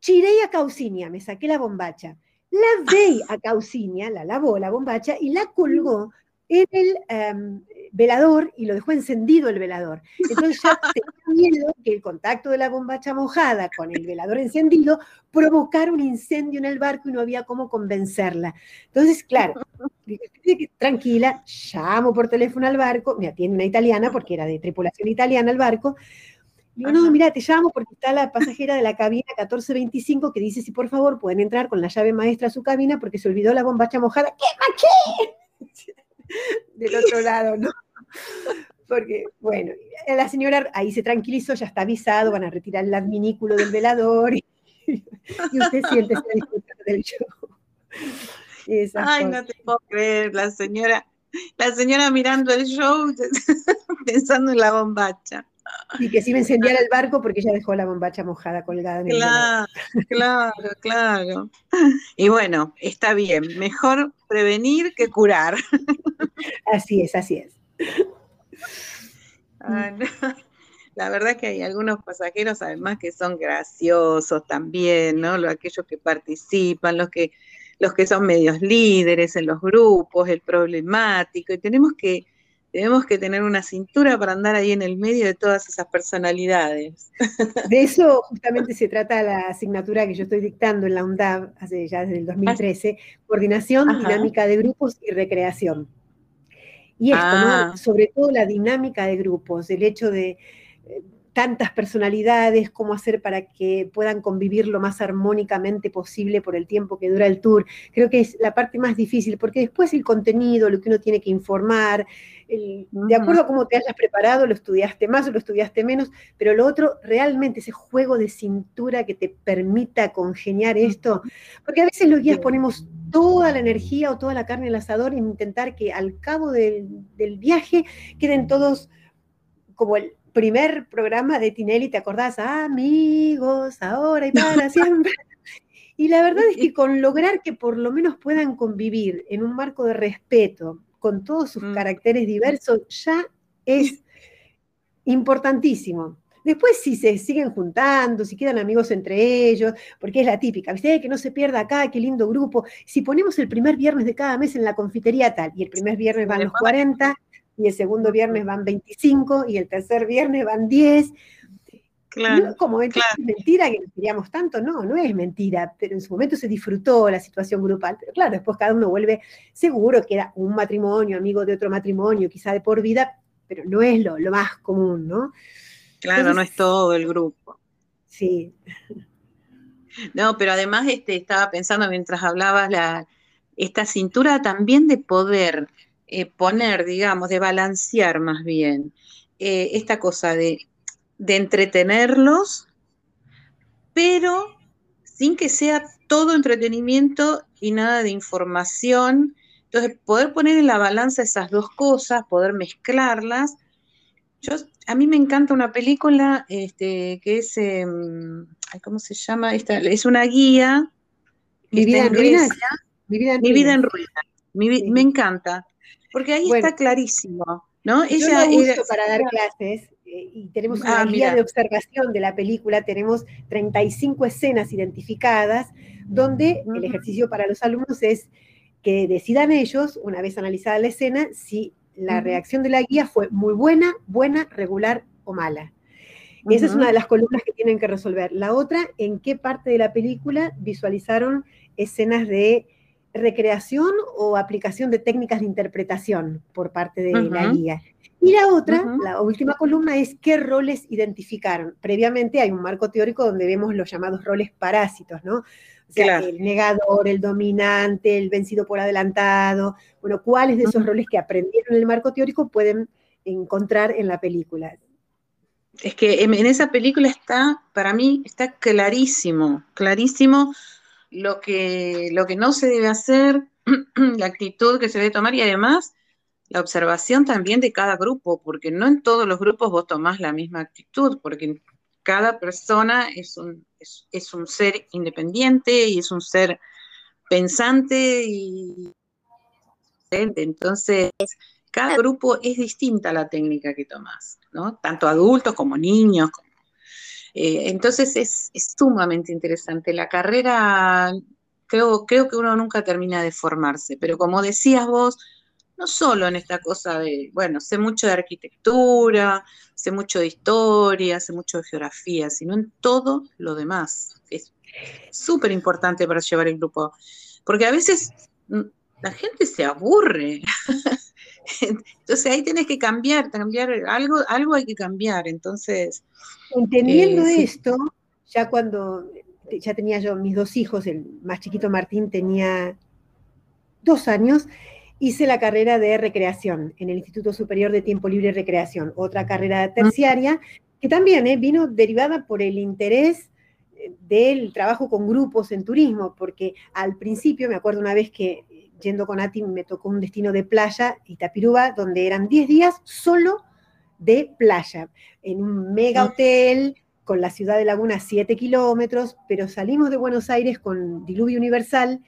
chiré a Caucinia, me saqué la bombacha. La veí a Caucinia, la lavó la bombacha y la colgó en el em, velador y lo dejó encendido el velador. Entonces ya tenía miedo que el contacto de la bombacha mojada con el velador encendido provocara un incendio en el barco y no había cómo convencerla. Entonces, claro, tranquila, llamo por teléfono al barco, me atiende una italiana porque era de tripulación italiana el barco. Digo, no, mira, te llamo porque está la pasajera de la cabina 1425 que dice si por favor pueden entrar con la llave maestra a su cabina porque se olvidó la bombacha mojada. ¡Qué maché! del otro lado, ¿no? Porque, bueno, la señora ahí se tranquilizó, ya está avisado, van a retirar el adminículo del velador y, usted siente disfrutando del show. Ay, no te puedo creer, la señora, la señora mirando el show pensando en la bombacha. Y que se iba a incendiar el barco porque ella dejó la bombacha mojada colgada en el Claro, claro, claro. Y bueno, está bien, mejor prevenir que curar. Así es, así es. Ah, La verdad que hay algunos pasajeros además que son graciosos también, ¿no? Aquellos que participan, los que, los que son medios líderes en los grupos, el problemático, y tenemos que tenemos que tener una cintura para andar ahí en el medio de todas esas personalidades. De eso justamente se trata la asignatura que yo estoy dictando en la UNDAV hace ya desde el 2013, coordinación, dinámica de grupos y recreación. Y esto, ¿no? Ah. Sobre todo la dinámica de grupos, el hecho de eh, tantas personalidades, cómo hacer para que puedan convivir lo más armónicamente posible por el tiempo que dura el tour. Creo que es la parte más difícil, porque después el contenido, lo que uno tiene que informar, de acuerdo a cómo te hayas preparado, lo estudiaste más o lo estudiaste menos, pero lo otro, realmente ese juego de cintura que te permita congeniar esto, porque a veces los guías ponemos toda la energía o toda la carne al asador e intentar que al cabo del, del viaje queden todos como el primer programa de Tinelli, ¿te acordás? Amigos, ahora y para siempre. Y la verdad es que con lograr que por lo menos puedan convivir en un marco de respeto, con todos sus mm. caracteres diversos, ya es importantísimo. Después si se siguen juntando, si quedan amigos entre ellos, porque es la típica, ¿viste? Que no se pierda acá, qué lindo grupo. Si ponemos el primer viernes de cada mes en la confitería tal, y el primer viernes van los 40, y el segundo viernes van 25, y el tercer viernes van 10, Claro, como es mentira que nos queríamos tanto, no, no es mentira, pero en su momento se disfrutó la situación grupal, pero claro, después cada uno vuelve seguro que era un matrimonio, amigo de otro matrimonio, quizá de por vida, pero no es lo, lo más común, ¿no? Claro, no es todo el grupo. Sí. No, pero además este, estaba pensando mientras hablabas la, esta cintura también de poder eh, poner, digamos, de balancear más bien eh, esta cosa de, de entretenerlos, pero sin que sea todo entretenimiento y nada de información. Entonces, poder poner en la balanza esas dos cosas, poder mezclarlas. Yo, a mí me encanta una película este, que es, em, ¿cómo se llama? Esta, es una guía. Mi vida en, Mi vida en Mi vida en Me encanta, porque ahí está clarísimo. ¿no? Ella yo uso para dar clases eh, y tenemos una ah, guía de observación de la película, tenemos 35 escenas identificadas, donde el ejercicio para los alumnos es que decidan ellos, una vez analizada la escena, si la reacción de la guía fue muy buena, buena, regular o mala. Esa es una de las columnas que tienen que resolver. La otra, en qué parte de la película visualizaron escenas de recreación o aplicación de técnicas de interpretación por parte de la guía. Y la otra, la última columna, es qué roles identificaron. Previamente hay un marco teórico donde vemos los llamados roles parásitos, ¿no? O sea, el negador, el dominante, el vencido por adelantado. Bueno, ¿cuáles de esos roles que aprendieron en el marco teórico pueden encontrar en la película? Es que en esa película está, para mí, está clarísimo, clarísimo lo que, lo que no se debe hacer, la actitud que se debe tomar y además la observación también de cada grupo, porque no en todos los grupos vos tomás la misma actitud, porque cada persona es un, es, un ser independiente y es un ser pensante y entonces cada grupo es distinta la técnica que tomás, ¿no? Tanto adultos como niños, eh, entonces es, sumamente interesante. La carrera, creo, creo que uno nunca termina de formarse, pero como decías vos, no solo en esta cosa de, bueno, sé mucho de arquitectura, sé mucho de historia, sé mucho de geografía, sino en todo lo demás. Es súper importante para llevar el grupo, porque a veces mm, la gente se aburre. Entonces ahí tienes que cambiar, cambiar algo, algo hay que cambiar. Entonces. Entendiendo eh, esto, ya cuando ya tenía yo mis dos hijos, el más chiquito Martín tenía dos años, hice la carrera de recreación en el Instituto Superior de Tiempo Libre y Recreación, otra carrera terciaria, que también eh, vino derivada por el interés eh, del trabajo con grupos en turismo, porque al principio, me acuerdo una vez que yendo con Ati me tocó un destino de playa, Itapirúa, donde eran 10 días solo de playa, en un mega hotel con la ciudad de Laguna a 7 kilómetros, pero salimos de Buenos Aires con Diluvio Universal,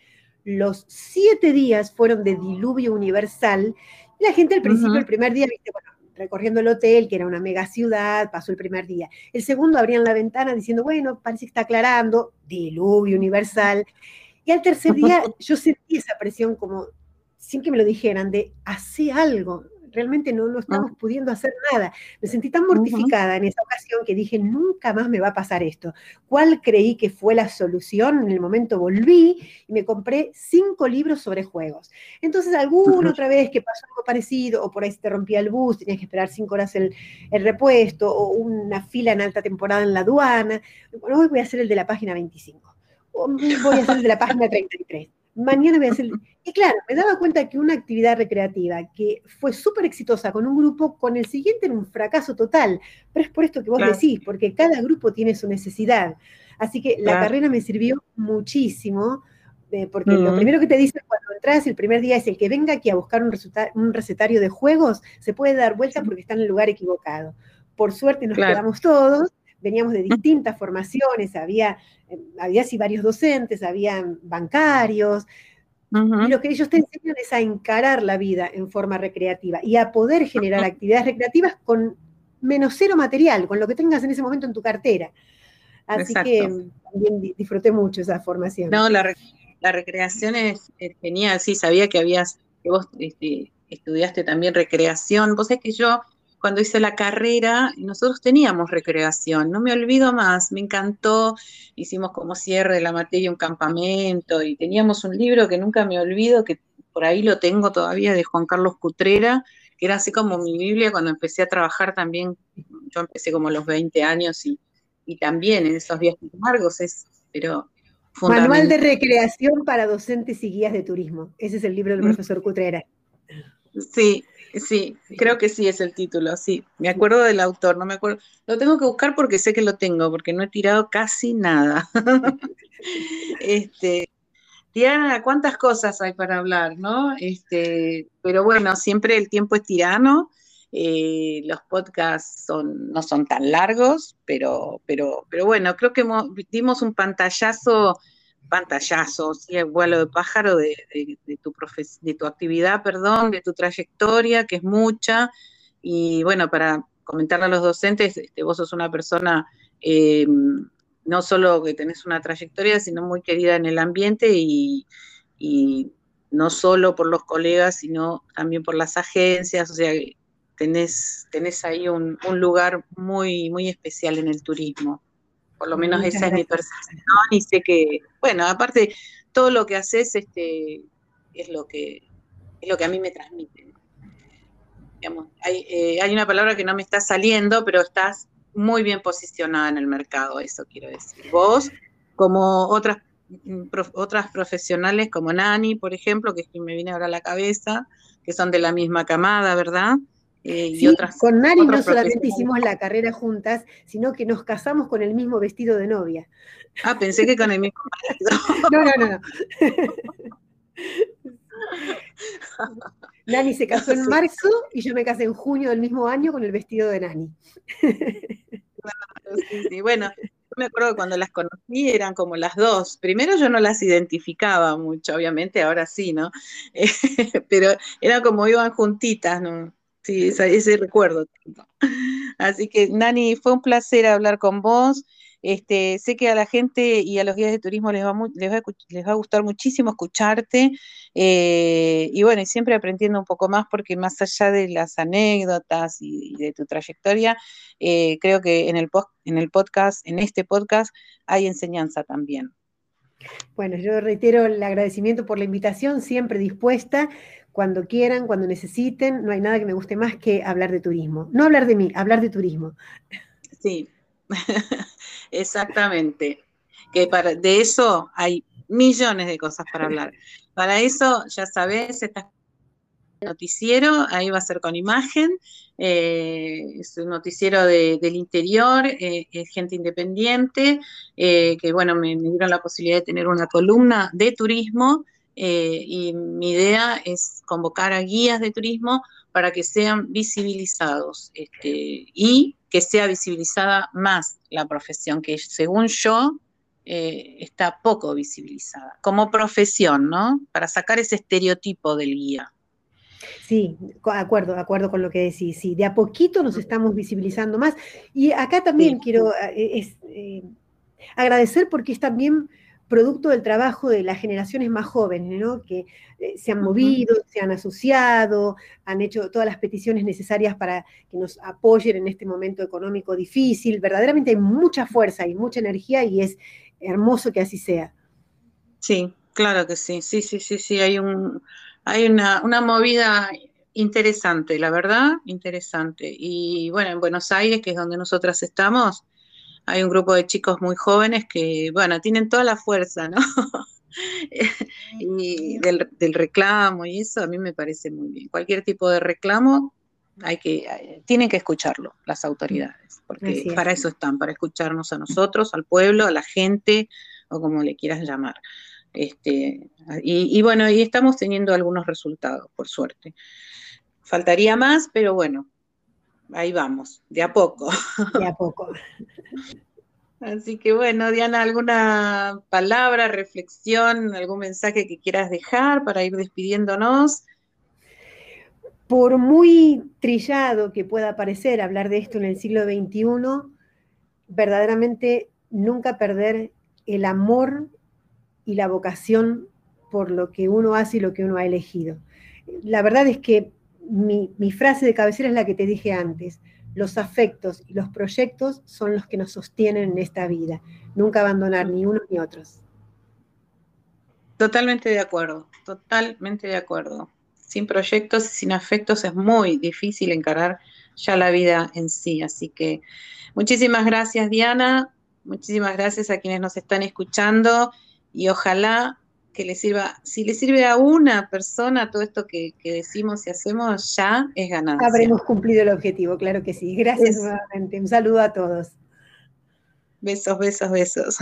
los 7 días fueron de Diluvio Universal, la gente al principio, el primer día, viste, bueno, recorriendo el hotel, que era una mega ciudad, pasó el primer día. El segundo abrían la ventana diciendo, bueno, parece que está aclarando, diluvio universal. Y al tercer día yo sentí esa presión como, sin que me lo dijeran, de hacer algo. Realmente no, no estamos pudiendo hacer nada. Me sentí tan mortificada en esa ocasión que dije, nunca más me va a pasar esto. ¿Cuál creí que fue la solución? En el momento volví y me compré cinco libros sobre juegos. Entonces, alguna otra vez que pasó algo parecido, o por ahí se te rompía el bus, tenías que esperar cinco horas el, el repuesto, o una fila en alta temporada en la aduana. Bueno, hoy voy a hacer el de la página 25 voy a hacer de la página 33. Mañana voy a hacer... Y claro, me daba cuenta que una actividad recreativa que fue súper exitosa con un grupo, con el siguiente era un fracaso total. Pero es por esto que vos decís, porque cada grupo tiene su necesidad. Así que la carrera me sirvió muchísimo, eh, porque lo primero que te dicen cuando entras el primer día es el que venga aquí a buscar un, un recetario de juegos, se puede dar vuelta porque está en el lugar equivocado. Por suerte nos quedamos todos, veníamos de distintas formaciones, había, eh, había así varios docentes, había bancarios, y lo que ellos te enseñan es a encarar la vida en forma recreativa y a poder generar actividades recreativas con menos cero material, con lo que tengas en ese momento en tu cartera. Así que también disfruté mucho esa formación. No, la, recreación es, genial, sí, sabía que habías, que vos este, estudiaste también recreación. Vos es que yo cuando hice la carrera, nosotros teníamos recreación, no me olvido más, me encantó, hicimos como cierre de la materia un campamento y teníamos un libro que nunca me olvido, que por ahí lo tengo todavía, de Juan Carlos Cutrera, que era así como mi Biblia cuando empecé a trabajar también, yo empecé como a los 20 años y, también en esos viajes largos es, pero... Manual de recreación para docentes y guías de turismo. Ese es el libro del mm. profesor Cutrera. Sí, sí, creo que sí es el título, sí. Me acuerdo del autor, no me acuerdo. Lo tengo que buscar porque sé que lo tengo, porque no he tirado casi nada. este, Diana, cuántas cosas hay para hablar, ¿no? Este, pero bueno, siempre el tiempo es tirano. Eh, los podcasts son, no son tan largos, pero, pero, pero bueno, creo que dimos un pantallazo pantallazo, ¿sí? el vuelo de pájaro de, tu de tu actividad, perdón, de tu trayectoria, que es mucha. Y bueno, para comentarle a los docentes, este, vos sos una persona eh, no solo que tenés una trayectoria, sino muy querida en el ambiente y, no solo por los colegas, sino también por las agencias, o sea, tenés, tenés ahí un, un lugar muy, muy especial en el turismo. Por lo menos esa es mi percepción y sé que, bueno, aparte, todo lo que haces este, es, lo que, es lo que a mí me transmite. Eh, hay, una palabra que no me está saliendo, pero estás muy bien posicionada en el mercado, eso quiero decir. Vos, como otras, mm, otras profesionales como Nani, por ejemplo, que es quien me viene ahora a la cabeza, que son de la misma camada, ¿verdad? Eh, y otras, con Nari no solamente hicimos la carrera juntas, sino que nos casamos con el mismo vestido de novia. Ah, pensé que con el mismo no, no, no, no. Nani se casó en marzo y yo me casé en junio del mismo año con el vestido de Nani. sí, sí. Bueno, yo me acuerdo que cuando las conocí eran como las dos. Primero yo no las identificaba mucho, obviamente, ahora sí, ¿no? pero era como iban juntitas, ¿no? Sí, ese, recuerdo. Así que, Nani, fue un placer hablar con vos. Este, sé que a la gente y a los guías de turismo les va, les va, a gustar muchísimo escucharte eh, y bueno, y siempre aprendiendo un poco más porque más allá de las anécdotas y, de tu trayectoria, eh, creo que en el, en el podcast, en este podcast, hay enseñanza también. Bueno, yo reitero el agradecimiento por la invitación, siempre dispuesta cuando quieran, cuando necesiten. No hay nada que me guste más que hablar de turismo. No hablar de mí, hablar de turismo. Sí, exactamente. Que para, de eso hay millones de cosas para hablar. Para eso, ya sabes, está noticiero, ahí va a ser con imagen, eh, es un noticiero del interior, eh, es gente independiente, eh, que bueno, me, dieron la posibilidad de tener una columna de turismo eh, y mi idea es convocar a guías de turismo para que sean visibilizados este, y que sea visibilizada más la profesión, que según yo eh, está poco visibilizada, como profesión, ¿no? Para sacar ese estereotipo del guía. Sí, de acuerdo, de acuerdo con lo que decís. Sí, de a poquito nos estamos visibilizando más. Y acá también quiero eh, agradecer porque es también producto del trabajo de las generaciones más jóvenes, ¿no? que eh, se han movido, se han asociado, han hecho todas las peticiones necesarias para que nos apoyen en este momento económico difícil. Verdaderamente hay mucha fuerza y mucha energía y es hermoso que así sea. Sí, claro que sí, sí, sí, sí, sí, hay, un, hay una, una movida interesante, la verdad, interesante. Y bueno, en Buenos Aires, que es donde nosotras estamos, hay un grupo de chicos muy jóvenes que, bueno, tienen toda la fuerza, ¿no? y del, reclamo y eso a mí me parece muy bien. Cualquier tipo de reclamo hay que, tienen que escucharlo las autoridades, porque para eso están, para escucharnos a nosotros, al pueblo, a la gente, o como le quieras llamar. Este, y, y bueno, y estamos teniendo algunos resultados, por suerte. Faltaría más, pero bueno, ahí vamos, de a poco. De a poco. Así que bueno, Diana, ¿alguna palabra, reflexión, algún mensaje que quieras dejar para ir despidiéndonos? Por muy trillado que pueda parecer hablar de esto en el siglo XXI, verdaderamente nunca perder el amor y la vocación por lo que uno hace y lo que uno ha elegido. La verdad es que mi, frase de cabecera es la que te dije antes. Los afectos y los proyectos son los que nos sostienen en esta vida. Nunca abandonar ni unos ni otros. Totalmente de acuerdo, totalmente de acuerdo. Sin proyectos y sin afectos es muy difícil encarar ya la vida en sí. Así que muchísimas gracias Diana, muchísimas gracias a quienes nos están escuchando y ojalá que le sirva, si le sirve a una persona todo esto que, decimos y hacemos, ya es ganancia. Habremos cumplido el objetivo, claro que sí. Gracias nuevamente. Un saludo a todos. Besos, besos, besos.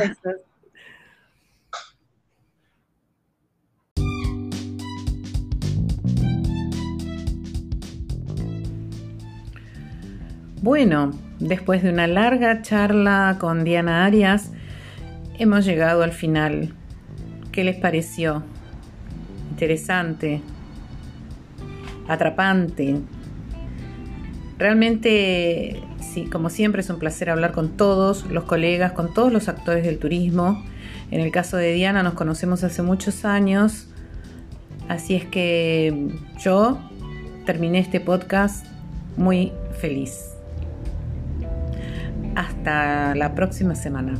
Bueno, después de una larga charla con Diana Arias, hemos llegado al final. ¿Qué les pareció? Interesante, atrapante. Realmente, sí, como siempre es un placer hablar con todos los colegas, con todos los actores del turismo. En el caso de Diana nos conocemos hace muchos años, así es que yo terminé este podcast muy feliz. Hasta la próxima semana.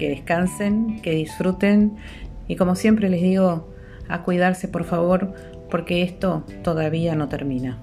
Que descansen, que disfruten y como siempre les digo, a cuidarse por favor porque esto todavía no termina.